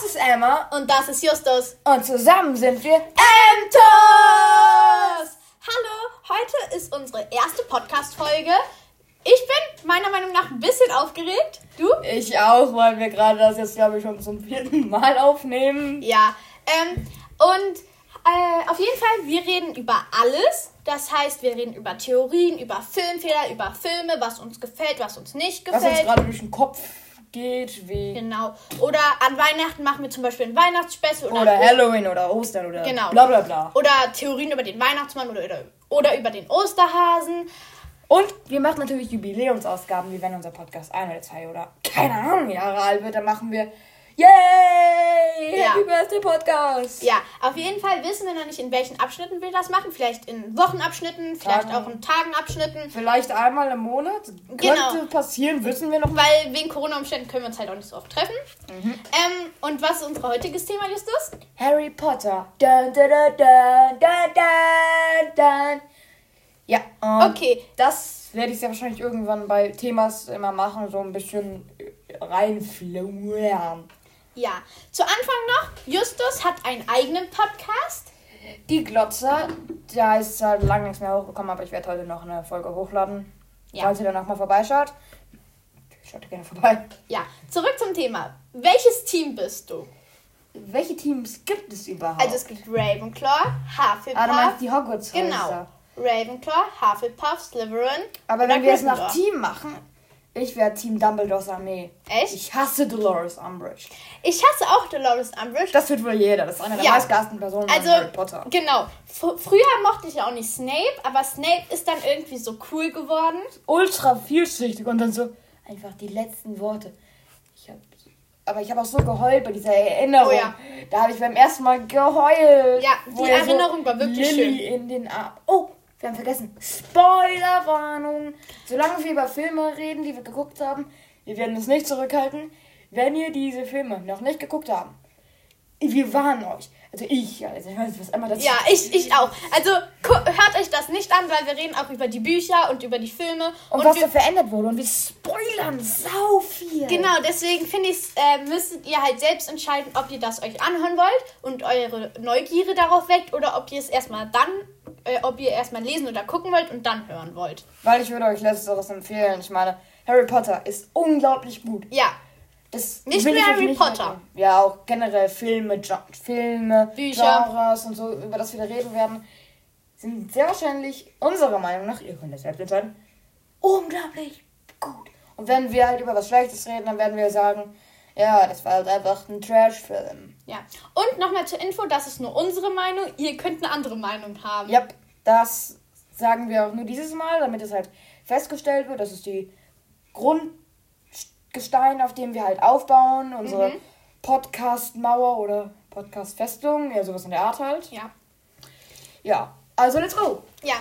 Das ist Emma. Und das ist Justus. Und zusammen sind wir Emtos! Hallo, heute ist unsere erste Podcast-Folge. Ich bin meiner Meinung nach ein bisschen aufgeregt. Du? Ich auch, weil wir gerade das jetzt, glaube ich, schon zum vierten Mal aufnehmen. Ja. Ähm, und äh, auf jeden Fall, wir reden über alles. Das heißt, wir reden über Theorien, über Filmfehler, über Filme, was uns gefällt, was uns nicht Was uns gefällt. gerade durch den Kopf geht, wie. Genau. Oder an Weihnachten machen wir zum Beispiel ein Weihnachtsspecial. Oder an Halloween oder Ostern oder Genau. bla bla bla. Oder Theorien über den Weihnachtsmann oder, oder, oder über den Osterhasen. Und wir machen natürlich Jubiläumsausgaben, wie wenn unser Podcast ein oder zwei oder keine Ahnung Jahre alt wird, dann machen wir Yay! Ja. Happy Birthday Podcast! Ja, auf jeden Fall wissen wir noch nicht, in welchen Abschnitten wir das machen. Vielleicht in Wochenabschnitten, vielleicht Tagen. auch in Tagenabschnitten. Vielleicht einmal im Monat. Genau. Könnte passieren, wissen wir noch nicht. Weil wegen Corona-Umständen können wir uns halt auch nicht so oft treffen. Mhm. Ähm, und was ist unser heutiges Thema, Justus? Harry Potter. Dun, dun, dun, dun, dun, dun. Ja, und Okay. das werde ich sehr wahrscheinlich irgendwann bei Themas immer machen, so ein bisschen reinfluern. Ja, zu Anfang noch, Justus hat einen eigenen Podcast. Die Glotzer, da ist halt lange nichts mehr hochgekommen, aber ich werde heute noch eine Folge hochladen. Ja. Falls ihr dann auch mal vorbeischaut. Schaut gerne vorbei. Ja, zurück zum Thema. Welches Team bist du? Welche Teams gibt es überhaupt? Also es gibt Ravenclaw, Hufflepuff. ah, du meinst die Hogwarts Genau. Ravenclaw, Hufflepuff, Slytherin. Aber wenn wir es nach. Team machen, ich wäre Team Dumbledores Armee. Echt? Ich hasse Dolores Umbridge. Ich hasse auch Dolores Umbridge. Das wird wohl jeder. Das ist eine der Ja. meistgehassten Personen Also, von Harry Potter. genau. Fr früher mochte ich ja auch nicht Snape, aber Snape ist dann irgendwie so cool geworden. Ultra vielschichtig und dann so einfach die letzten Worte. Ich hab, aber ich habe auch so geheult bei dieser Erinnerung. Oh ja. Da habe ich beim ersten Mal geheult. Ja, die er Erinnerung war wirklich Lilly in den Arm. Oh, wir haben vergessen. Spoilerwarnung. Solange wir über Filme reden, die wir geguckt haben, wir werden uns nicht zurückhalten. Wenn ihr diese Filme noch nicht geguckt habt, wir warnen euch. Also ich, also ich weiß nicht, was immer das Ja, ich, ich auch. Also hört euch das nicht an, weil wir reden auch über die Bücher und über die Filme. Und, was wir, da verändert wurde. Und wir spoilern sau viel. Genau, deswegen finde ich, äh, müsstet ihr halt selbst entscheiden, ob ihr das euch anhören wollt und eure Neugierde darauf weckt oder ob ihr es erstmal dann, äh, ob ihr erstmal lesen oder gucken wollt und dann hören wollt. Weil ich würde euch letzteres empfehlen. Ich meine, Harry Potter ist unglaublich gut. Ja, Das Nicht nur Harry nicht Potter. weggeben. Ja, auch generell Filme, Gen Filme, Bücher. Genres und so, über das wir da reden werden, sind sehr wahrscheinlich unserer Meinung nach, ihr könnt es selbst entscheiden, unglaublich gut. Und wenn wir halt über was Schlechtes reden, dann werden wir sagen, ja, das war halt einfach ein Trash-Film. ja. Und nochmal zur Info, das ist nur unsere Meinung. Ihr könnt eine andere Meinung haben. Ja, das sagen wir auch nur dieses Mal, damit es halt festgestellt wird. Das ist die Grundgestein, auf dem wir halt aufbauen. Unsere Mhm. Podcast-Mauer oder Podcast-Festung. Ja, sowas in der Art halt. Ja. Ja, also let's go. Ja,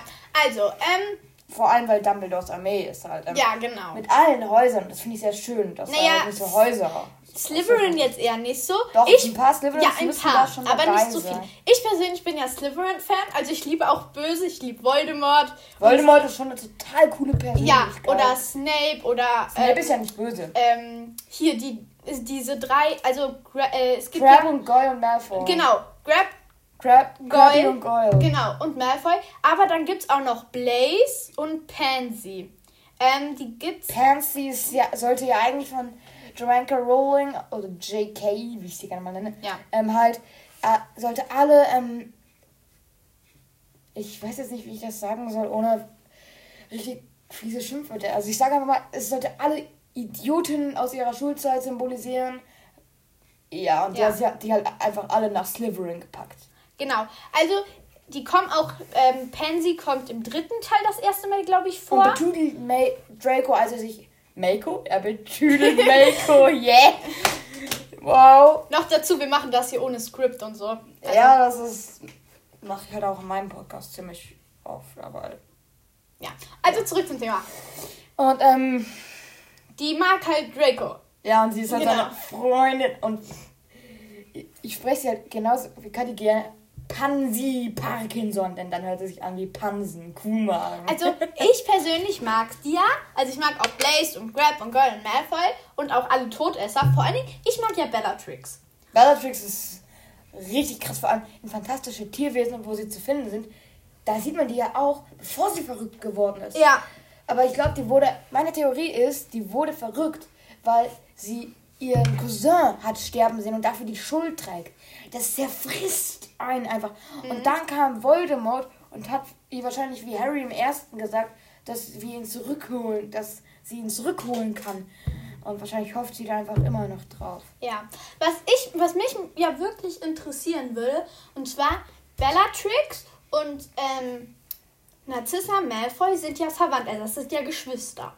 also, ähm, Vor allem, weil Dumbledores Armee ist halt. Ähm, ja, genau. Mit allen Häusern. Das finde ich sehr schön. Das Naja, nicht so Häuser. Slytherin jetzt eher nicht so. Doch, ich, ein paar Slytherins Ja, ein paar, da schon aber nicht so viel. sein. Ich persönlich bin ja Slytherin-Fan, also ich liebe auch Böse, ich liebe Voldemort. Voldemort ist schon eine total coole Ja, Persönlichkeit. oder Snape oder Snape ähm, ist ja nicht böse. ähm, hier die diese drei, also äh, es gibt Crab ja, und Goyle und Malfoy. genau, Grab, Crab, Goyle. und Goyle. genau, und Malfoy. Aber dann gibt es auch noch Blaze und Pansy. Ähm, die gibt's. Pansy ist ja, sollte ja eigentlich von Joanna Rowling oder JK, wie ich sie gerne mal nenne, Ja. ähm, halt, äh, sollte alle, ähm, ich weiß jetzt nicht, wie ich das sagen soll, ohne richtig fiese Schimpfwörter. Also ich sage einfach mal, es sollte alle Idioten aus ihrer Schulzeit symbolisieren. Ja, und Ja. hat die halt einfach alle nach Slytherin gepackt. Genau. Also, die kommen auch, ähm, Pansy kommt im dritten Teil das erste Mal, glaube ich, vor. Und betüdelt May Draco, als er sich. Mako? Er betüdelt Mako, yeah! Wow! Noch dazu, wir machen das hier ohne Skript und so. Also, ja, das ist. Mache ich halt auch in meinem Podcast ziemlich oft, aber. ja. Also zurück zum Thema. Und, ähm. Die mag halt Draco. Ja, und sie ist halt Genau. seine Freundin und. Ich, spreche sie halt genauso. Wie kann die gerne. Pansy Parkinson, denn dann hört es sich an wie Pansen, Kuma. Also, ich persönlich mag die ja. Also, ich mag auch Blaze und Grab und Girl und Malfoy und auch alle Todesser. Vor allen Dingen, ich mag ja Bellatrix. Bellatrix ist richtig krass, vor allem in fantastische Tierwesen, wo sie zu finden sind. Da sieht man die ja auch, bevor sie verrückt geworden ist. Ja. Aber ich glaube, die wurde, meine Theorie ist, die wurde verrückt, weil sie ihren Cousin hat sterben sehen und dafür die Schuld trägt. Das zerfrisst einen einfach. Und dann kam Voldemort und hat ihr wahrscheinlich wie Harry im ersten gesagt, dass wir ihn zurückholen, dass sie ihn zurückholen kann. Und wahrscheinlich hofft sie da einfach immer noch drauf. Ja. Was ich, was mich ja wirklich interessieren würde, und zwar Bellatrix und ähm, Narcissa Malfoy sind ja verwandt, also das sind ja Geschwister.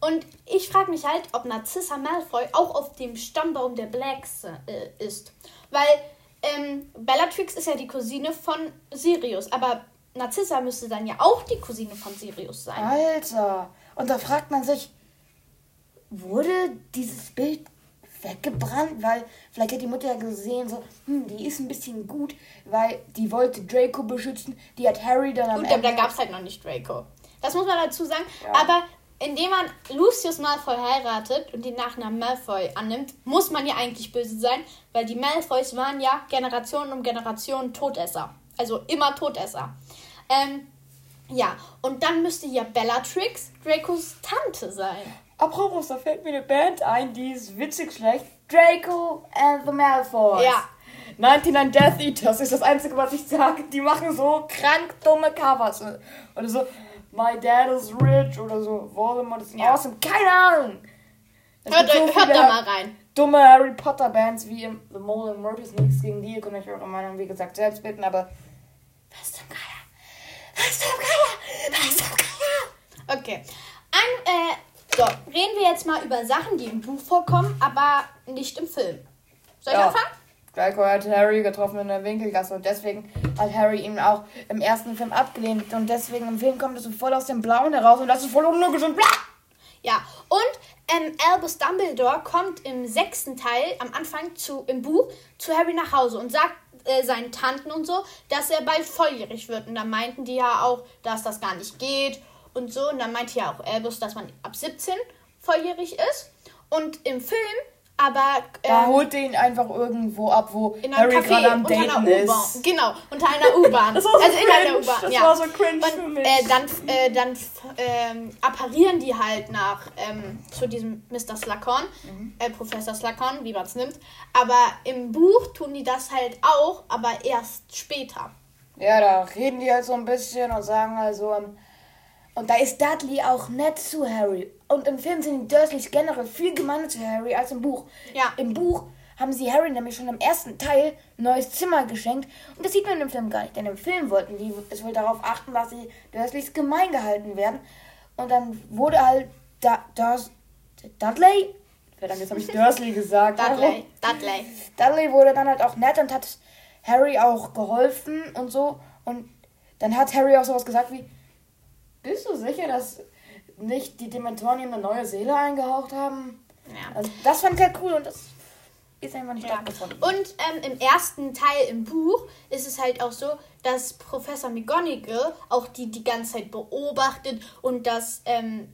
Und ich frage mich halt, ob Narcissa Malfoy auch auf dem Stammbaum der Blacks äh, ist. Weil ähm, Bellatrix ist ja die Cousine von Sirius, aber Narcissa müsste dann ja auch die Cousine von Sirius sein. Alter! Und da fragt man sich, wurde dieses Bild weggebrannt? Weil vielleicht hat die Mutter ja gesehen, so, hm, die ist ein bisschen gut, weil die wollte Draco beschützen. Die hat Harry dann am Gut, aber da Ende... gab es halt noch nicht Draco. Das muss man dazu sagen. Ja. Aber indem man Lucius Malfoy heiratet und den Nachnamen Malfoy annimmt, muss man ja eigentlich böse sein, weil die Malfoys waren ja Generationen um Generationen Todesser. Also immer Todesser. Ähm, ja, und dann müsste ja Bellatrix Dracos Tante sein. Apropos, da fällt mir eine Band ein, die ist witzig schlecht. Draco and the Malfoys. Ja. 99 Death Eaters ist das Einzige, was ich sage. Die machen so krank dumme Covers. Oder so, My Dad is Rich oder so, Voldemort is Ja. awesome. Keine Ahnung. Es Hört, so euch- hört da mal rein. Dumme Harry Potter Bands wie The Mole and Mortis. Nichts gegen die, ihr könnt euch eure Meinung, wie gesagt, selbst bitten, aber was zum Geier? Was zum Geier? Was zum Geier? Okay. Ein, äh, so, reden wir jetzt mal über Sachen, die im Buch vorkommen, aber nicht im Film. Soll ich Ja. anfangen? Draco hat Harry getroffen in der Winkelgasse und deswegen hat Harry ihn auch im ersten Film abgelehnt und deswegen im Film kommt es so voll aus dem Blauen heraus und das ist voll unlogisch und bla. Ja, und ähm, Albus Dumbledore kommt im sechsten Teil am Anfang zu, im Buch zu Harry nach Hause und sagt äh, seinen Tanten und so, dass er bald volljährig wird. Und dann meinten die ja auch, dass das gar nicht geht und so. Und dann meinte ja auch Albus, dass man ab 17 volljährig ist. Und im Film aber Da ähm, holt er ihn einfach irgendwo ab, wo Harry gerade Café am unter einer Daten ist. Genau, unter einer U-Bahn. Das war so also in einer. U-Bahn. Das ja. war so cringe Und, für mich. Äh, dann äh, dann ähm, apparieren die halt nach ähm, zu diesem Mr. Slughorn, Mhm. äh, Professor Slughorn, wie man es nimmt. Aber im Buch tun die das halt auch, aber erst später. Ja, da reden die halt so ein bisschen und sagen also, ähm, und da ist Dudley auch nett zu Harry. Und im Film sind die Dursleys generell viel gemeiner zu Harry als im Buch. Ja. Im Buch haben sie Harry nämlich schon im ersten Teil ein neues Zimmer geschenkt. Und das sieht man im Film gar nicht. Denn im Film wollten die es wohl darauf achten, dass die Dursleys gemein gehalten werden. Und dann wurde halt da, Durs, Dudley? Verdammt, jetzt habe ich Dursley gesagt. Dudley, Dudley. Dudley wurde dann halt auch nett und hat Harry auch geholfen und so. Und dann hat Harry auch sowas gesagt wie: Bist du sicher, dass nicht die Dementoren ihm eine neue Seele eingehaucht haben? Ja. Also, das fand ich halt cool und das ist einfach nicht Ja. stattgefunden. Und ähm, im ersten Teil im Buch ist es halt auch so, dass Professor McGonagall auch die die ganze Zeit beobachtet und dass ähm,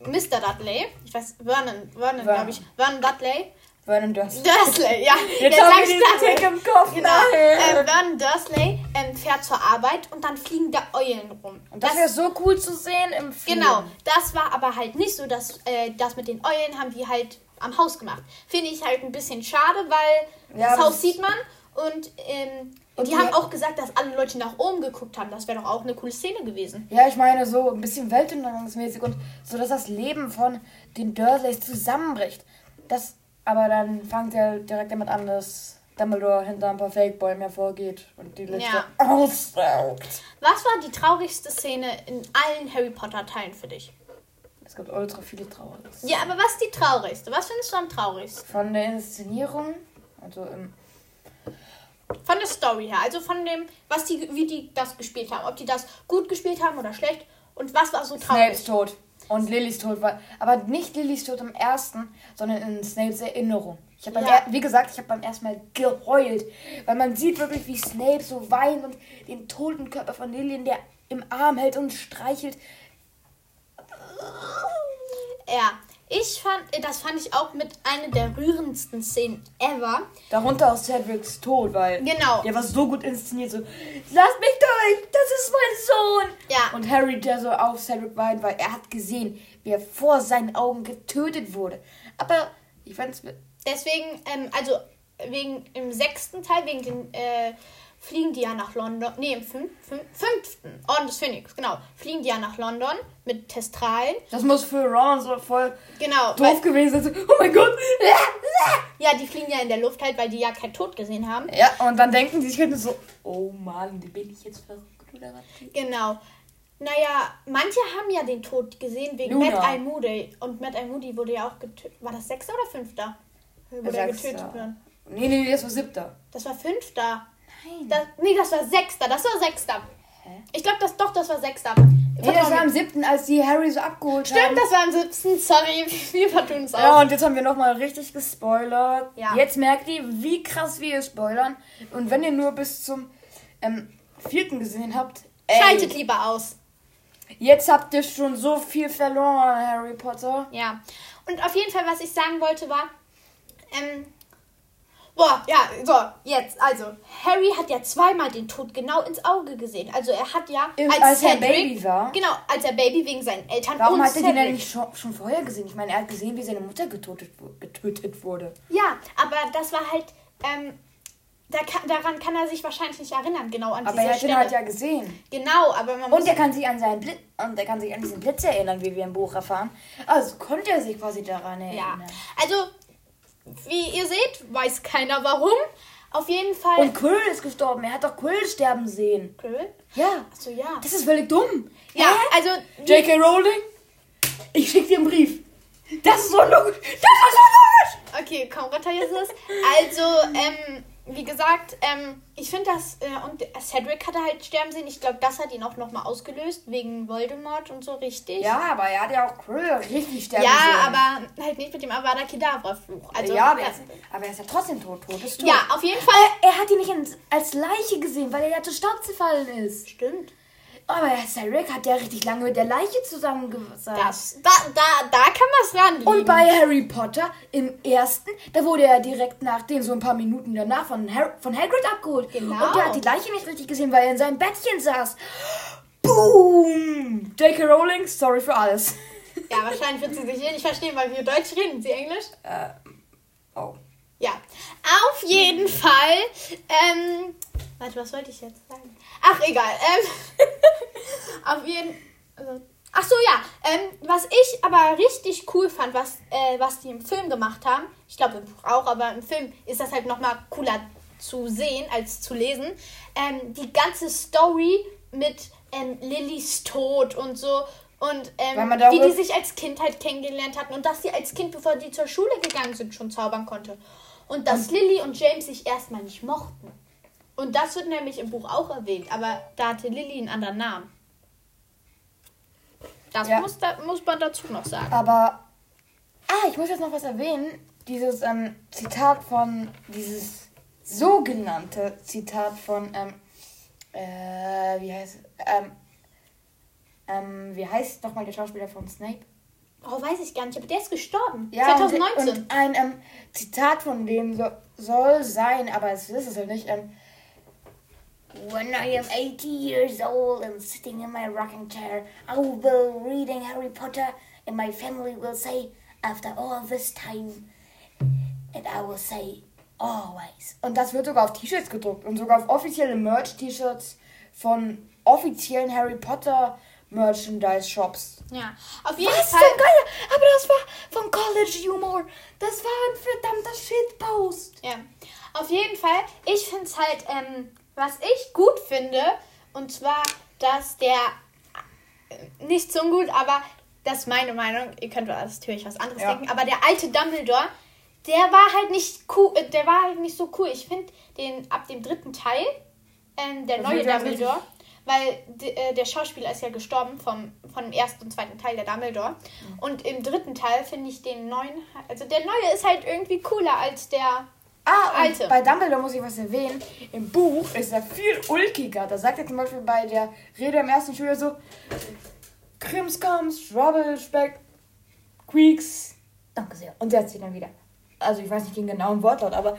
Mr. Dudley, ich weiß, Vernon, Vernon, Vernon. glaube ich, Vernon Dudley, Vernon Dursley. Dursley, ja, Jetzt sagt wir diesen Dudley. Tick im Kopf. Genau. Ähm, Vernon Dursley ähm, fährt zur Arbeit und dann fliegen da Eulen rum. und das wäre so cool zu sehen im Film. Genau, das war aber halt nicht so, dass äh, das mit den Eulen haben die halt am Haus gemacht. Finde ich halt ein bisschen schade, weil Ja, das das- Haus sieht man und, ähm, Und die die- haben auch gesagt, dass alle Leute nach oben geguckt haben. Das wäre doch auch eine coole Szene gewesen. Ja, ich meine so ein bisschen weltuntergangsmäßig und so, dass das Leben von den Dursleys zusammenbricht. Das, aber dann fängt er direkt damit an, dass Dumbledore hinter ein paar Fake-Bäumen hervorgeht und die Liste Ja. aussaugt. Was war die traurigste Szene in allen Harry Potter Teilen für dich? Es gibt ultra viele Trauriges. Ja, aber was ist die traurigste? Was findest du am traurigsten? Von der Inszenierung, also im, Von der Story her, also von dem, was die, wie die das gespielt haben. Ob die das gut gespielt haben oder schlecht. Und was war so traurig? Snapes Tod und Lillys Tod war, aber nicht Lillys Tod im ersten, sondern in Snapes Erinnerung. Ich habe Ja. wie gesagt, ich habe beim ersten Mal geheult, weil man sieht wirklich, wie Snape so weint und den toten Körper von Lily in der im Arm hält und streichelt. Ja, Ich fand, das fand ich auch mit einer der rührendsten Szenen ever. Darunter auch Cedrics Tod, weil Genau. der war so gut inszeniert. So, lass mich durch, das ist mein Sohn. Ja. Und Harry, der so auf Cedric weint, weil er hat gesehen, wie er vor seinen Augen getötet wurde. Aber ich fand's. Deswegen, ähm, also wegen im sechsten Teil, wegen den äh, fliegen die ja nach London. Nee, im fünf, fünften, Orden des Phoenix, genau. Fliegen die ja nach London mit Testralen. Das muss für Ron so voll Genau. doof gewesen sein. Oh mein Gott. Ja, die fliegen ja in der Luft halt, weil die ja keinen Tod gesehen haben. Ja, und dann denken die sich halt so, oh Mann, bin ich jetzt verrückt oder was? Genau. Naja, manche haben ja den Tod gesehen wegen Luna. Matt Eye Moody. Und Matt Eye Moody wurde ja auch getötet. War das sechster oder fünfter? Wurde er getötet worden. Nee, nee, nee, das war siebter. Das war fünfter. Nein. Das, nee, das war sechster. Das war sechster. Ich glaube, das doch, das war sechster. Nee, das war am siebten, als die Harry so abgeholt Stimmt, haben. das war am siebten. Sorry, wir vertun es auch. Ja, und jetzt haben wir nochmal richtig gespoilert. Ja. Jetzt merkt ihr, wie krass wir spoilern. Und wenn ihr nur bis zum ähm, vierten gesehen habt, ey, Schaltet lieber aus. jetzt habt ihr schon so viel verloren, Harry Potter. Ja. Und auf jeden Fall, was ich sagen wollte, war, ähm, boah, ja, so, jetzt, also, Harry hat ja zweimal den Tod genau ins Auge gesehen. Also, er hat ja, Im- als er Baby war. Genau, als er Baby wegen seinen Eltern Warum und hat er den denn Cedric. nicht schon, schon vorher gesehen? Ich meine, er hat gesehen, wie seine Mutter getötet, getötet wurde. Ja, aber das war halt, ähm, da kann, daran kann er sich wahrscheinlich nicht erinnern, genau an Aber diese er hat halt ja gesehen. Genau, aber man muss Und er kann sich an seinen Blitz und er kann sich an diesen Blitz erinnern, wie wir im Buch erfahren. Also konnte er sich quasi daran Ja, erinnern. also, wie ihr seht, weiß keiner warum. Auf jeden Fall. Und Quill ist gestorben. Er hat doch Quill sterben sehen. Grill? Ja. Achso, ja. Das ist völlig dumm. Ja, Hä? also. J.K. Rowling? Ich schick dir einen Brief. Das ist so logisch. Das ist so logisch. Okay, komm runter, Jesus. Also, ähm, wie gesagt, ähm, ich finde das, äh, und Cedric hatte halt sterben sehen. Ich glaube, das hat ihn auch nochmal ausgelöst, wegen Voldemort und so richtig. Ja, aber er hat ja auch Quill richtig sterben Ja, sehen. aber halt nicht mit dem Avada Kedavra-Fluch. Also, ja, aber er, das- ist, aber er ist ja trotzdem tot. Tot ist tot. ja, auf jeden Fall. Er hat ihn nicht als Leiche gesehen, weil er ja zu Staub zerfallen ist. Stimmt. Aber Cedric hat ja richtig lange mit der Leiche zusammengesaßt. Das, da, da, da kann was dran liegen. Und bei Harry Potter im ersten, da wurde er direkt nachdem, so ein paar Minuten danach, von, Har von Hagrid abgeholt. Genau. Und der hat die Leiche nicht richtig gesehen, weil er in seinem Bettchen saß. Boom! J.K. Rowling, sorry für alles. Ja, wahrscheinlich wird sie sich hier nicht verstehen, weil wir Deutsch reden. Sie Englisch? Oh. Ja, auf jeden Fall. Ähm, warte, was wollte ich jetzt sagen? Ach, egal. Ähm, auf jeden also, Ach so, ja. Ähm, was ich aber richtig cool fand, was, äh, was die im Film gemacht haben, ich glaube im Buch auch, aber im Film ist das halt nochmal cooler zu sehen als zu lesen. Ähm, die ganze Story mit ähm, Lillys Tod und so. Und ähm, wie die sich als Kind halt kennengelernt hatten und dass sie als Kind, bevor die zur Schule gegangen sind, schon zaubern konnte. Und dass Lilly und James sich erstmal nicht mochten. Und das wird nämlich im Buch auch erwähnt, aber da hatte Lilly einen anderen Namen. Das Ja. muss, da, muss man dazu noch sagen. Aber, ah, ich muss jetzt noch was erwähnen. Dieses ähm, Zitat von, dieses sogenannte Zitat von, ähm, äh, wie heißt, ähm, ähm, wie heißt nochmal der Schauspieler von Snape? Oh, weiß ich gar nicht, aber der ist gestorben. Ja, 2019. Und, und ein ähm, Zitat von dem so, soll sein, aber es ist es halt nicht. Ähm, When I am 80 years old and sitting in my rocking chair, I will be reading Harry Potter, and my family will say, after all this time, and I will say, always. Und das wird sogar auf T-Shirts gedruckt und sogar auf offizielle Merch-T-Shirts von offiziellen Harry Potter Merchandise-Shops. ja, auf jeden Was Fall. zum Geier? Aber das war von College Humor. Das war ein verdammter Shitpost. Ja, auf jeden Fall. Ich finde es halt, ähm, was ich gut finde, und zwar, dass der, äh, nicht so gut, aber das ist meine Meinung, ihr könnt natürlich was anderes Ja. denken, aber der alte Dumbledore, der war halt nicht cool, äh, der war halt nicht so cool. Ich finde den ab dem dritten Teil, ähm, der Das neue Dumbledore, weil äh, der Schauspieler ist ja gestorben vom, von dem ersten und zweiten Teil der Dumbledore. Und im dritten Teil finde ich den neuen, also der neue ist halt irgendwie cooler als der Ah, und Alte. bei Dumbledore muss ich was erwähnen. Im Buch ist er viel ulkiger. Da sagt er zum Beispiel bei der Rede im ersten Schüler so: Krimskrams, Trouble, Speck, Queeks, danke sehr. Und setzt sich dann wieder. Also ich weiß nicht den genauen Wortlaut, aber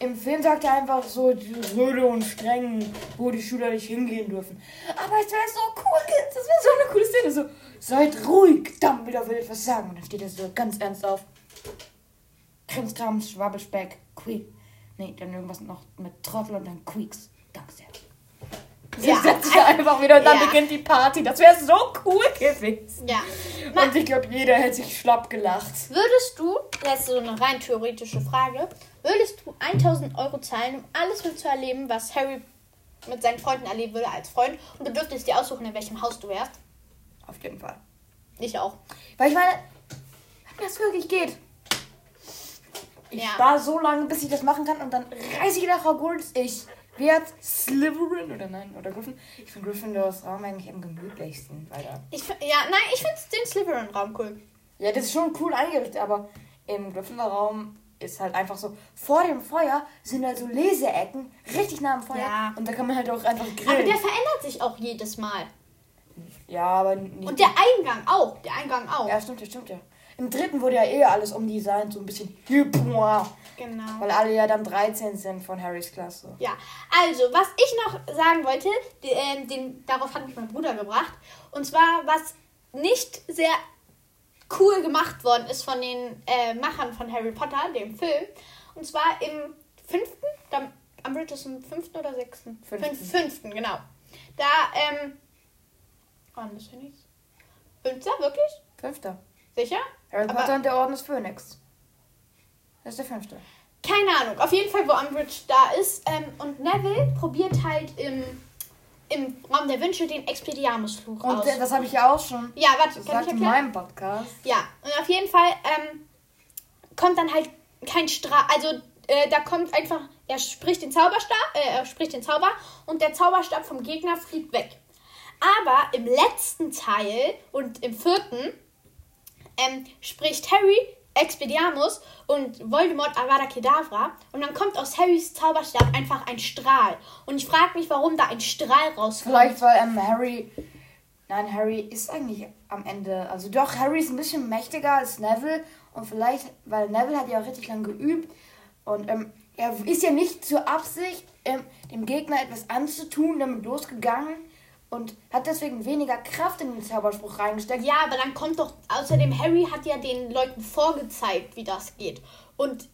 im Film sagt er einfach so röde und streng, wo die Schüler nicht hingehen dürfen. Aber es wäre so cool, das wäre so eine coole Szene. So, seid ruhig, Dumbledore will etwas sagen. Und dann steht er so ganz ernst auf. Krimskrams, Schwabbelspeck, Quick. Nee, dann irgendwas noch mit Trottel und dann Queeks. Danke sehr. Sie Ja. setzt sich einfach wieder und dann Ja. beginnt die Party. Das wäre so cool gewesen. Ja. Und ich glaube, jeder hätte sich schlapp gelacht. Würdest du, das ist so eine rein theoretische Frage, würdest du 1000 Euro zahlen, um alles mitzuerleben, was Harry mit seinen Freunden erleben würde als Freund? Und du dürftest dir aussuchen, in welchem Haus du wärst? Auf jeden Fall. Ich auch. Weil ich meine, wenn das wirklich geht. Ich Ja. spare so lange, bis ich das machen kann und dann reise ich nach Hogwarts. Ich werde Slytherin oder nein, oder Griffin. Ich finde Gryffindors Raum eigentlich am gemütlichsten. Weil da Ich, ja, nein, ich finde den Slytherin-Raum cool. ja, das ist schon cool eingerichtet, aber im Gryffindor-Raum ist halt einfach so, vor dem Feuer sind halt so Leseecken, richtig nah am Feuer. Ja. Und da kann man halt auch einfach Aber grillen. der verändert sich auch jedes Mal. ja, aber nicht. Und der Eingang auch. Der Eingang auch. ja, stimmt, ja, stimmt, ja. Im dritten wurde ja eh alles umdesignt, so ein bisschen hübsch. Genau. Weil alle ja dann 13 sind von Harrys Klasse. Ja, also, was ich noch sagen wollte, die, ähm, den, darauf hat mich mein Bruder gebracht. Und zwar, was nicht sehr cool gemacht worden ist von den äh, Machern von Harry Potter, dem Film. Und zwar im fünften, da, am British im fünften oder sechsten? Fünften. Fünf, fünften, genau. Da, ähm, wann ist hier nichts? Fünfter, wirklich? Fünfter. Sicher? Harry Aber- Potter und der Orden des Phönix. Das ist der fünfte. Keine Ahnung. Auf jeden Fall, wo Umbridge da ist. Ähm, und Neville probiert halt im, im Raum der Wünsche den Expelliarmusfluch Und aus. der, das habe ich ja auch schon ja, warte, kann ich gesagt in erklären? meinem Podcast. Ja, und auf jeden Fall ähm, kommt dann halt kein Strahl. Also, äh, da kommt einfach, er spricht den Zauberstab, äh, er spricht den Zauber und der Zauberstab vom Gegner fliegt weg. Aber im letzten Teil und im vierten ähm, spricht Harry Expelliarmus und Voldemort Avada Kedavra und dann kommt aus Harrys Zauberstab einfach ein Strahl. Und ich frage mich, warum da ein Strahl rauskommt. Vielleicht, weil ähm, Harry. Nein, Harry ist eigentlich am Ende. Also doch, Harry ist ein bisschen mächtiger als Neville. Und vielleicht, weil Neville hat ja auch richtig lang geübt. Und ähm, er ist ja nicht zur Absicht, ähm, dem Gegner etwas anzutun, damit losgegangen. Und hat deswegen weniger Kraft in den Zauberspruch reingesteckt. Ja, aber dann kommt doch. Außerdem, Harry hat ja den Leuten vorgezeigt, wie das geht. Und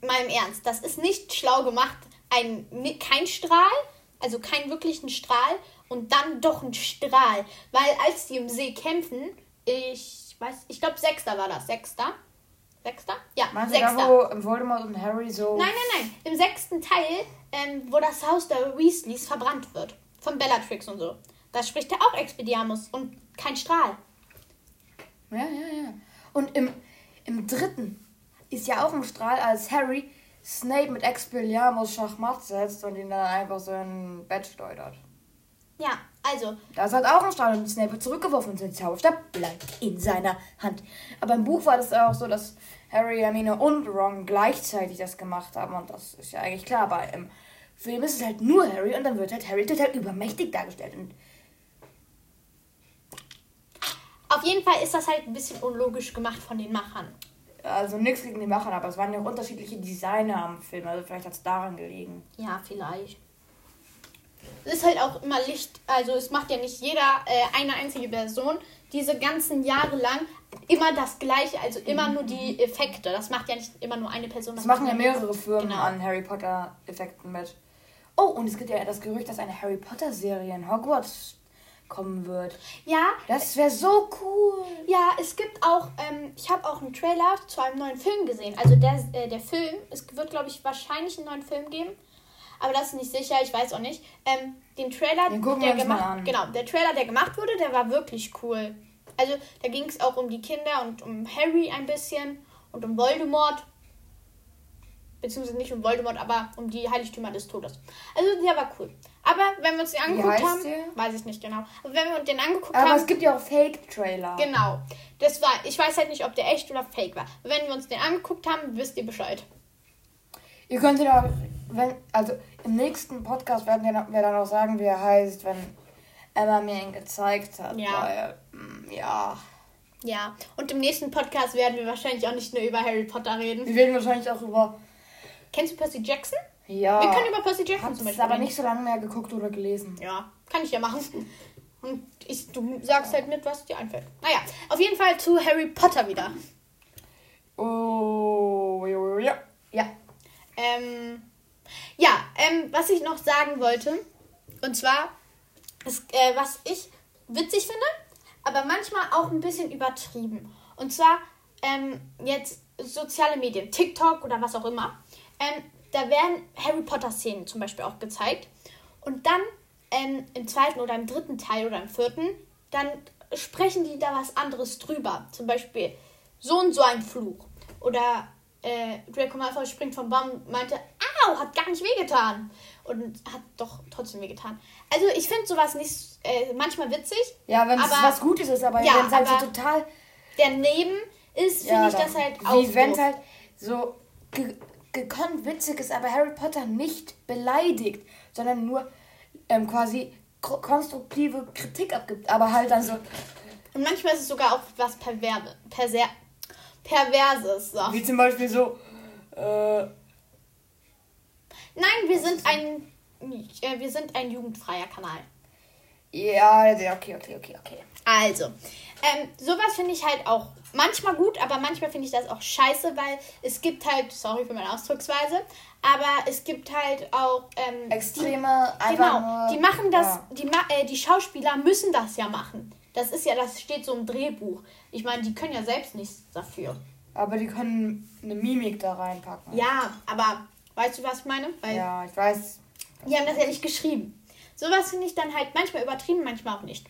mal im Ernst, das ist nicht schlau gemacht. Ein, kein Strahl, also keinen wirklichen Strahl und dann doch ein Strahl. Weil als die im See kämpfen, ich weiß, ich glaube, Sechster war das. Sechster? Sechster? Ja, Meinst Sechster. da, wo Voldemort und Harry so. Nein, nein, nein. Im sechsten Teil, ähm, wo das Haus der Weasleys verbrannt wird. Von Bellatrix und so. Da spricht er auch Expelliarmus und kein Strahl. Ja, ja, ja. Und im, im dritten ist ja auch ein Strahl, als Harry Snape mit Expelliarmus Schachmatt setzt und ihn dann einfach so in ein Bett schleudert. Ja, also, Da ist halt auch ein Strahl und Snape wird zurückgeworfen und sein Zauberstab bleibt in seiner Hand. Aber im Buch war das auch so, dass Harry, Hermine und Ron gleichzeitig das gemacht haben und das ist ja eigentlich klar. Aber im Film ist es halt nur Harry und dann wird halt Harry total übermächtig dargestellt. Und auf jeden Fall ist das halt ein bisschen unlogisch gemacht von den Machern. also nichts gegen die Macher, aber es waren ja auch unterschiedliche Designer am Film. Also vielleicht hat es daran gelegen. Ja, vielleicht. Es ist halt auch immer Licht, also es macht ja nicht jeder äh, eine einzige Person diese ganzen Jahre lang immer das gleiche, also immer nur die Effekte. Das macht ja nicht immer nur eine Person. Das machen ja mehrere Firmen Genau. an Harry Potter Effekten mit. Oh, und es gibt ja das Gerücht, dass eine Harry Potter Serie in Hogwarts kommen wird. Ja, Das wäre so cool. ja, es gibt auch, ähm, ich habe auch einen Trailer zu einem neuen Film gesehen. Also der, äh, der Film, es wird, glaube ich, wahrscheinlich einen neuen Film geben. Aber das ist nicht sicher, ich weiß auch nicht. Ähm, den Trailer, Den der gemacht, genau, der Trailer, der gemacht wurde, der war wirklich cool. Also da ging es auch um die Kinder und um Harry ein bisschen und um Voldemort. Beziehungsweise nicht um Voldemort, aber um die Heiligtümer des Todes. Also der war cool. Aber wenn wir uns den angeguckt haben, der? weiß ich nicht genau. Aber wenn wir uns den angeguckt Aber haben, es gibt ja auch Fake-Trailer. Genau. Das war, ich weiß halt nicht, ob der echt oder fake war. Wenn wir uns den angeguckt haben, wisst ihr Bescheid. Ihr könnt ja auch, wenn, also im nächsten Podcast werden wir dann auch sagen, wie er heißt, wenn Emma mir ihn gezeigt hat. Ja. Weil, mm, ja. Ja, und im nächsten Podcast werden wir wahrscheinlich auch nicht nur über Harry Potter reden. Wir werden wahrscheinlich auch über. Kennst du Percy Jackson? Ja. Wir können über Percy Jackson Hab's zum Beispiel aber nicht so lange mehr geguckt oder gelesen. Ja, kann ich ja machen. Und ich, du sagst halt mit, was dir einfällt. Naja, auf jeden Fall zu Harry Potter wieder. Oh, ja, ja. Ja. Ähm, ja, ähm, was ich noch sagen wollte, und zwar, ist, äh, was ich witzig finde, aber manchmal auch ein bisschen übertrieben. Und zwar ähm, jetzt soziale Medien, TikTok oder was auch immer. Ähm, da werden Harry Potter Szenen zum Beispiel auch gezeigt. Und dann ähm, im zweiten oder im dritten Teil oder im vierten, dann sprechen die da was anderes drüber. Zum Beispiel so und so ein Fluch. Oder äh, Draco Malfoy springt vom Baum und meinte, au, hat gar nicht wehgetan. Und hat doch trotzdem wehgetan. Also ich finde sowas nicht äh, manchmal witzig. Ja, wenn es was Gutes ist, aber Ja, wenn es halt so total. Daneben ist, finde Ja, ich das halt auch Wie wenn es halt so gekonnt witzig ist, aber Harry Potter nicht beleidigt, sondern nur ähm, quasi ko- konstruktive Kritik abgibt. Aber halt dann so. Und manchmal ist es sogar auch was Perverbe, Perser, Perverses. So. Wie zum Beispiel so. Äh, Nein, wir sind ein äh, wir sind ein jugendfreier Kanal. ja, ja, okay, okay, okay, okay. Also, ähm, sowas finde ich halt auch manchmal gut, aber manchmal finde ich das auch scheiße, weil es gibt halt, sorry für meine Ausdrucksweise, aber es gibt halt auch ähm, Extreme, die, genau, nur, die machen das, ja. die, äh, die Schauspieler müssen das ja machen. Das ist ja, das steht so im Drehbuch. Ich meine, die können ja selbst nichts dafür. Aber die können eine Mimik da reinpacken. Ja, aber weißt du, was ich meine? Weil Ja, ich weiß. die haben das ja nicht geschrieben. Sowas finde ich dann halt manchmal übertrieben, manchmal auch nicht.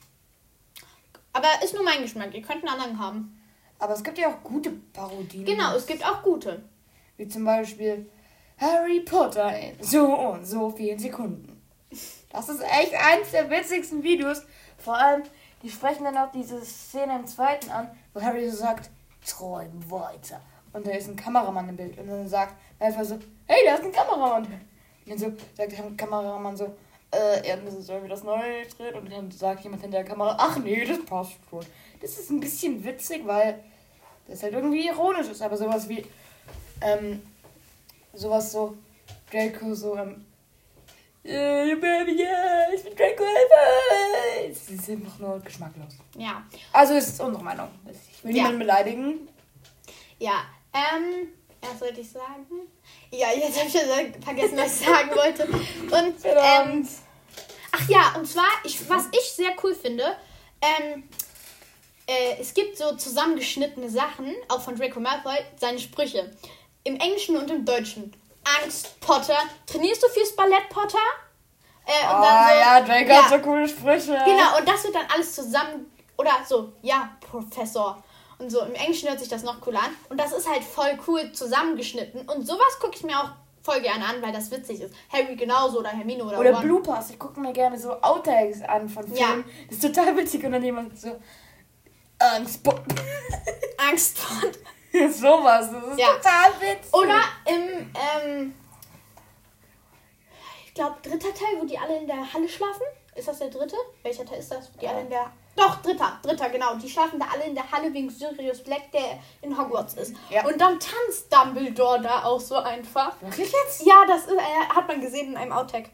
Aber ist nur mein Geschmack. Ihr könnt einen anderen haben. Aber es gibt ja auch gute Parodien. Genau, es gibt auch gute. Wie zum Beispiel Harry Potter in so und so vielen Sekunden. Das ist echt eins der witzigsten Videos. Vor allem, die sprechen dann auch diese Szene im zweiten an, wo Harry so sagt, träum weiter. Und da ist ein Kameramann im Bild. Und dann sagt einfach so, hey, da ist ein Kameramann. Und dann so sagt der Kameramann so, äh, ja, müssen irgendwie das neu drehen. Und dann sagt jemand hinter der Kamera, ach nee, das passt schon. Das ist ein bisschen witzig, weil das halt irgendwie ironisch ist. Aber sowas wie, ähm, sowas so, Draco so, ähm, äh, Baby, ja, ich bin Draco Malfoy. Es ist einfach nur geschmacklos. Ja. Also es ist unsere Meinung. Ich will Ja. niemanden beleidigen. Ja. Ähm, was sollte ich sagen? Ja, jetzt habe ich schon vergessen, was ich sagen wollte. Und, ähm, ach ja, und zwar, ich, was ich sehr cool finde, ähm, äh, es gibt so zusammengeschnittene Sachen, auch von Draco Malfoy, seine Sprüche. Im Englischen und im Deutschen. Angst, Potter. Trainierst du fürs Ballett, Potter? Äh, und Oh dann so, ja, Draco ja. hat so coole Sprüche. Genau, und das wird dann alles zusammen. Oder so, ja, Professor. Und so, im Englischen hört sich das noch cool an. Und das ist halt voll cool zusammengeschnitten. Und sowas gucke ich mir auch voll gerne an, weil das witzig ist. Harry genauso oder Hermine oder, Oder Ron. Bloopers. Ich gucke mir gerne so Outtakes an von Ja. Filmen. Das ist total witzig. Und dann jemand so, Angst, Bo- Angst vor. sowas. Das ist Ja. total witzig. Oder im, ähm, ich glaube, dritter Teil, wo die alle in der Halle schlafen. Ist das der dritte? Welcher Teil ist das? Die alle in der. Doch, dritter, dritter, genau. Die schlafen da alle in der Halle wegen Sirius Black, der in Hogwarts ist. Ja. Und dann tanzt Dumbledore da auch so einfach. Wirklich jetzt? Ja, das ist, äh, hat man gesehen in einem Outtake.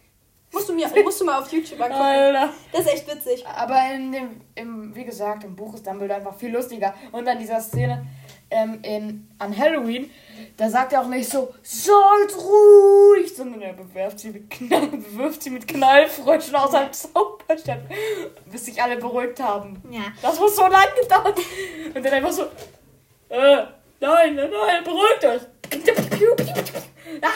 Musst du, mir, musst du mal auf YouTube angucken. Alter. Das ist echt witzig. Aber in dem, im, wie gesagt, im Buch ist Dumbledore einfach viel lustiger. Und an dieser Szene ähm, in, an Halloween, da sagt er auch nicht so, seid ruhig, sondern er bewerft sie mit, Knall, bewirft sie mit Knallfröschen aus einem Zauberstab, bis sich alle beruhigt haben. Ja. Das muss so lang gedauert. Und dann einfach so, äh, nein, nein, nein, beruhigt euch. Ah,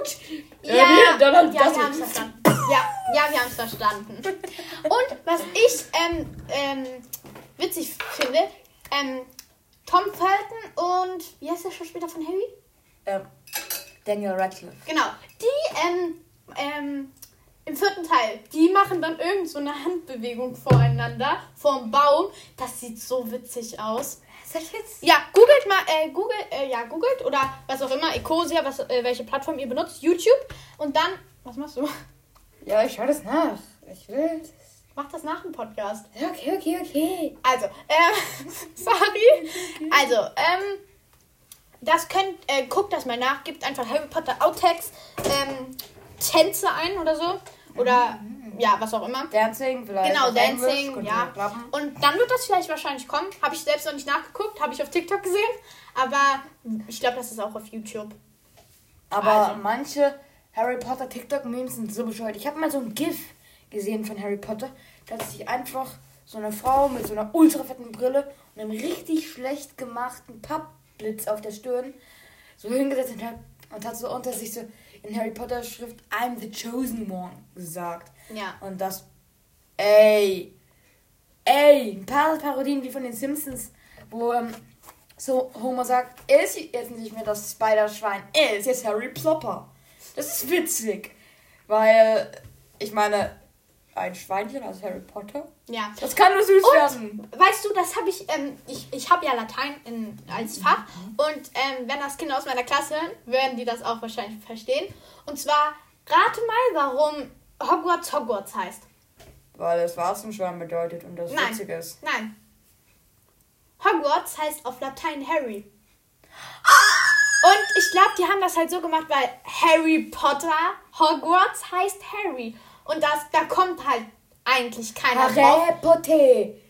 ouch. Ja, Äh, nee, dann hat ja das wir haben es verstanden. Ja, ja, wir haben es verstanden. Und was ich ähm, ähm, witzig finde, ähm, Tom Felton und wie heißt der Schauspieler von Harry? ähm, Daniel Radcliffe. Genau, die ähm, ähm, im vierten Teil, die machen dann irgend so eine Handbewegung voreinander, vorm Baum. Das sieht so witzig aus. Ist das jetzt? Ja, googelt mal, äh, googelt, äh, ja, googelt oder was auch immer, Ecosia, was, äh, welche Plattform ihr benutzt, YouTube und dann, was machst du? Ja, ich schau das nach. Ich will. Mach das nach dem Podcast. Okay, okay, okay. Also, ähm, sorry. Also, ähm, das könnt, äh, guckt das mal nach, gebt einfach Harry Potter Outtakes, ähm, Tänze ein oder so. Oder, ja, was auch immer. Dancing vielleicht. Genau, Englisch, Dancing, könnte ja. Und dann wird das vielleicht wahrscheinlich kommen. Habe ich selbst noch nicht nachgeguckt, habe ich auf TikTok gesehen. Aber ich glaube, das ist auch auf YouTube. Aber Also. manche Harry Potter TikTok-Memes sind so bescheuert. Ich habe mal so ein GIF gesehen von Harry Potter. Da hat sich einfach so eine Frau mit so einer ultra fetten Brille und einem richtig schlecht gemachten Pappblitz auf der Stirn so hingesetzt und hat, und hat so unter sich so in Harry Potter Schrift I'm the chosen one gesagt. Ja. Und das, ey, ey, ein paar Parodien wie von den Simpsons, wo ähm, so Homer sagt, er ist jetzt nicht mehr das Spider-Schwein, er ist jetzt Harry Plopper. Das ist witzig, weil, ich meine, ein Schweinchen als Harry Potter, Ja. das kann nur süß Und, werden. weißt du, das habe ich, ähm, ich, ich habe ja Latein in, als Fach und ähm, wenn das Kinder aus meiner Klasse hören, werden die das auch wahrscheinlich verstehen. Und zwar, rate mal, warum Hogwarts Hogwarts heißt. Weil es Warzenschwein bedeutet und das Nein. witzig ist. Nein. Hogwarts heißt auf Latein Harry. Und ich glaube, die haben das halt so gemacht, weil Harry Potter, Hogwarts heißt Harry. Und das, da kommt halt eigentlich keiner drauf. Harry Potter,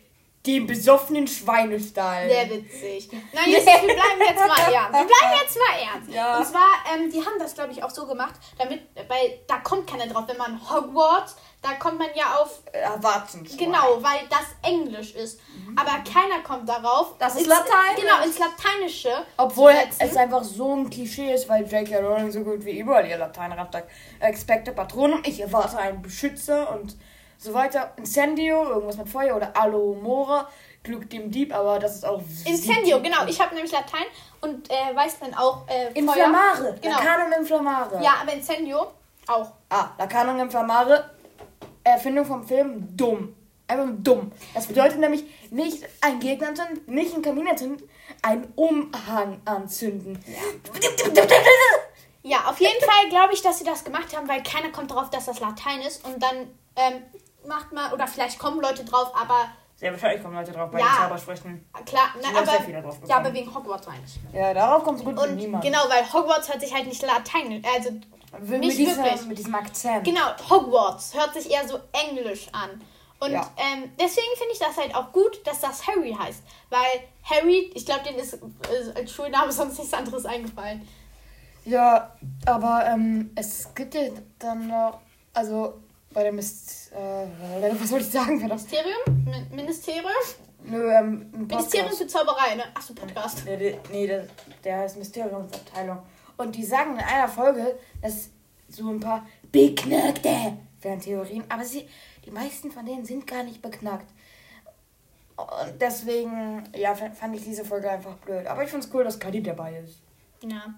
den besoffenen Schweinestall. Sehr witzig. Nein, jetzt, wir bleiben jetzt mal ernst. Wir bleiben jetzt mal ernst. Ja. Und zwar, ähm, die haben das, glaube ich, auch so gemacht, damit, weil da kommt keiner drauf. Wenn man Hogwarts, da kommt man ja auf, Äh, Warzenschwein. genau, weil das Englisch ist. Aber keiner kommt darauf. Das ist Lateinisch. Genau, ins Lateinische. Obwohl es einfach so ein Klischee ist, weil J.K. Rowling so gut wie überall ihr Latein sagt. Expecte Patronum, ich erwarte einen Beschützer und so weiter. Incendio, irgendwas mit Feuer oder Alomora, Glück dem Dieb, aber das ist auch... Incendio, genau. Ich habe nämlich Latein und äh, weiß dann auch äh, Inflammare, Genau. Lacanum Inflammare. Ja, aber Incendio auch. Ah, Lacanum Inflammare, Erfindung vom Film, dumm. Einfach dumm. Das bedeutet nämlich nicht ein Gegner anzünden, nicht einen Kamin anzünden, einen Umhang anzünden. Ja, auf jeden Fall glaube ich, dass sie das gemacht haben, weil keiner kommt drauf, dass das Latein ist. Und dann ähm, macht man, oder vielleicht kommen Leute drauf, aber Sehr wahrscheinlich kommen Leute drauf bei Ja. den Zaubersprüchen. klar, ne, Sind aber, sehr viele drauf ja, aber wegen Hogwarts eigentlich. Ja, darauf kommt so gut Und niemand. genau, weil Hogwarts hört sich halt nicht Latein, also mit, nicht diesem, wirklich. mit diesem Akzent. genau, Hogwarts hört sich eher so englisch an. Und Ja. ähm, deswegen finde ich das halt auch gut, dass das Harry heißt. Weil Harry, ich glaube, denen ist äh, als Schulname sonst nichts anderes eingefallen. Ja, aber ähm, es gibt ja dann noch, also bei der Mist, äh, was wollte ich sagen? Ministerium? Mi- Ministerium? Nö, ähm, Ministerium für Zauberei, ne? Achso, Podcast. Nee, der, nee der, der heißt Mysteriumsabteilung. Und die sagen in einer Folge, dass so ein paar beknackte wären Theorien, aber sie, die meisten von denen sind gar nicht beknackt. Und deswegen, ja, fand ich diese Folge einfach blöd. Aber ich find's cool, dass Kadi dabei ist. Ja.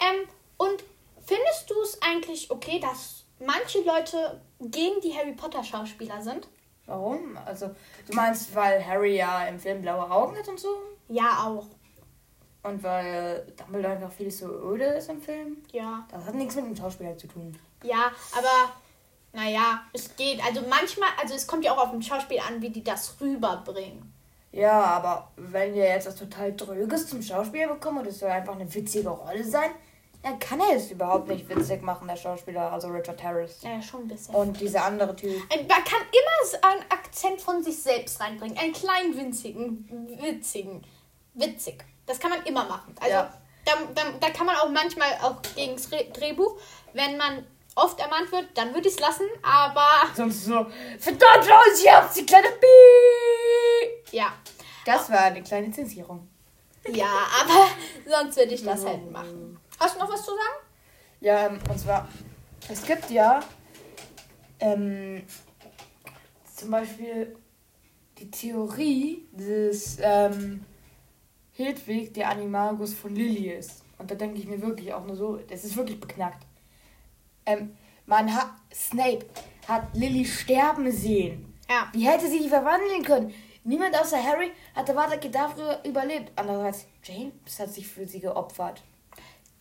Ähm, und findest du es eigentlich okay, dass manche Leute gegen die Harry Potter Schauspieler sind? Warum? Also, du meinst, weil Harry ja im Film blaue Augen hat und so? Ja, auch. Und weil Dumbledore einfach viel so öde ist im Film? Ja. Das hat nichts mit dem Schauspieler zu tun. Ja, aber naja, es geht. Also manchmal, also es kommt ja auch auf den Schauspiel an, wie die das rüberbringen. Ja, aber wenn wir jetzt was total Dröges zum Schauspieler bekommen und es soll einfach eine witzige Rolle sein, dann kann er es überhaupt nicht witzig machen, der Schauspieler, also Richard Harris. Ja, schon ein bisschen. Und dieser andere Typ. Ein- Man kann immer einen Akzent von sich selbst reinbringen. Einen kleinen, winzigen, witzigen. Witzig. Das kann man immer machen. Also Ja. da, da, da kann man auch manchmal auch gegen das Re- Drehbuch, wenn man oft ermahnt wird, dann würde ich es lassen. Aber Sonst so, verdammt los, ich hab's, die kleine Bi. ja. Das war eine kleine Zensierung. Ja, aber sonst würde ich das halt machen. Hast du noch was zu sagen? Ja, ähm, und zwar, es gibt ja ähm, zum Beispiel die Theorie, dass ähm, Hedwig der Animagus von Lilly ist. Und da denke ich mir wirklich auch nur so, das ist wirklich beknackt. Ähm, man hat, Snape hat Lilly sterben sehen. Ja. Wie hätte sie die verwandeln können? Niemand außer Harry hatte Vada Kedavra überlebt. Andererseits, James hat sich für sie geopfert.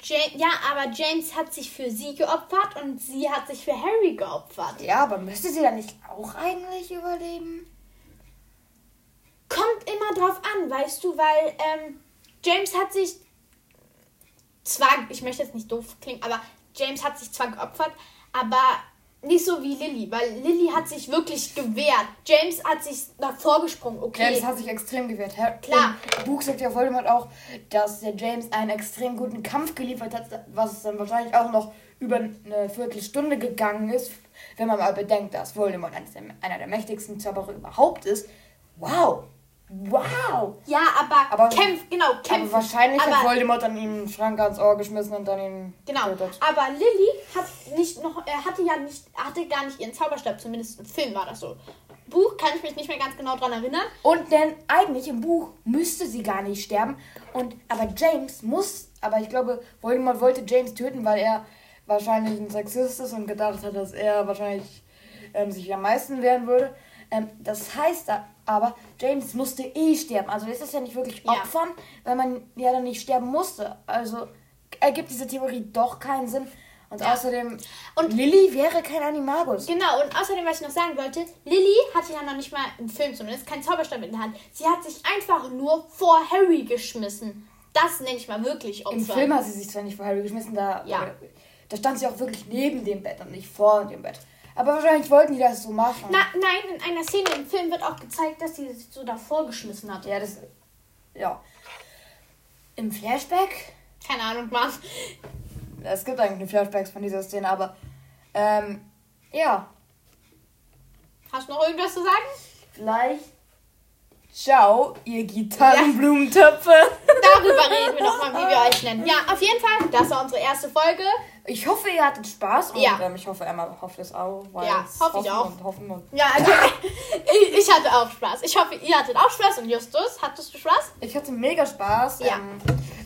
James, ja, aber James hat sich für sie geopfert und sie hat sich für Harry geopfert. Ja, aber müsste sie dann nicht auch eigentlich überleben? Kommt immer drauf an, weißt du, weil ähm, James hat sich zwar, ich möchte jetzt nicht doof klingen, aber James hat sich zwar geopfert, aber nicht so wie Lilly, weil Lilly hat sich wirklich gewehrt. James hat sich davor gesprungen, okay. James hat sich extrem gewehrt. Herr, Klar. Im Buch sagt ja Voldemort auch, dass der James einen extrem guten Kampf geliefert hat, was dann wahrscheinlich auch noch über eine Viertelstunde gegangen ist, wenn man mal bedenkt, dass Voldemort einer der mächtigsten Zauberer überhaupt ist. Wow! Wow! Ja, aber, Aber- kämpf, genau, kämpfen. Aber wahrscheinlich aber, hat Voldemort dann ihm einen Schrank ans Ohr geschmissen und dann ihn Genau, getötet. aber Lilly hat nicht noch, er hatte ja nicht, hatte gar nicht ihren Zauberstab, zumindest im Film war das so. Buch kann ich mich nicht mehr ganz genau dran erinnern. Und denn eigentlich im Buch müsste sie gar nicht sterben. Und aber James muss, aber ich glaube, Voldemort wollte James töten, weil er wahrscheinlich ein Sexist ist und gedacht hat, dass er wahrscheinlich ähm, sich am meisten wehren würde. Ähm, das heißt aber, James musste eh sterben. Also ist das ja nicht wirklich Ja. Opfern, weil man ja dann nicht sterben musste. Also ergibt diese Theorie doch keinen Sinn. Und Ja. außerdem, Und- Lilly wäre kein Animagus. Genau, und außerdem, was ich noch sagen wollte, Lilly hatte ja noch nicht mal im Film zumindest keinen Zauberstab in der Hand. Sie hat sich einfach nur vor Harry geschmissen. Das nenne ich mal wirklich Opfer. Im Film hat sie sich zwar nicht vor Harry geschmissen, da, Ja. da stand sie auch wirklich neben dem Bett und nicht vor dem Bett. Aber wahrscheinlich wollten die das so machen. Na, nein, in einer Szene im Film wird auch gezeigt, dass sie sich so davor geschmissen hat. Ja, das. Ja. Im Flashback? Keine Ahnung, Mann. Es gibt eigentlich Flashbacks von dieser Szene, aber. Ähm, ja. Hast du noch irgendwas zu sagen? Vielleicht. Ciao, ihr Gitarrenblumentöpfe. Darüber reden wir nochmal, wie wir euch nennen. Ja, auf jeden Fall, das war unsere erste Folge. Ich hoffe, ihr hattet Spaß und Ja. ähm, ich hoffe, Emma hofft es auch. Ja, hoffe ich auch. Und hoffen und Ja, also, ich, ich hatte auch Spaß. Ich hoffe, ihr hattet auch Spaß. Und Justus, hattest du Spaß? Ich hatte mega Spaß. Ja. Ähm,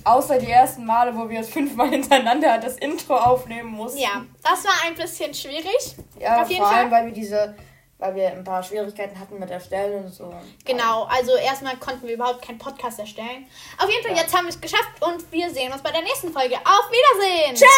außer die ersten Male, wo wir es fünfmal hintereinander das Intro aufnehmen mussten. Ja, das war ein bisschen schwierig. Ja, auf jeden vor allem, Fall. weil wir diese, weil wir ein paar Schwierigkeiten hatten mit Erstellen und so. Genau, also erstmal konnten wir überhaupt keinen Podcast erstellen. Auf jeden Fall, Ja. jetzt haben wir es geschafft und wir sehen uns bei der nächsten Folge. Auf Wiedersehen! Ciao!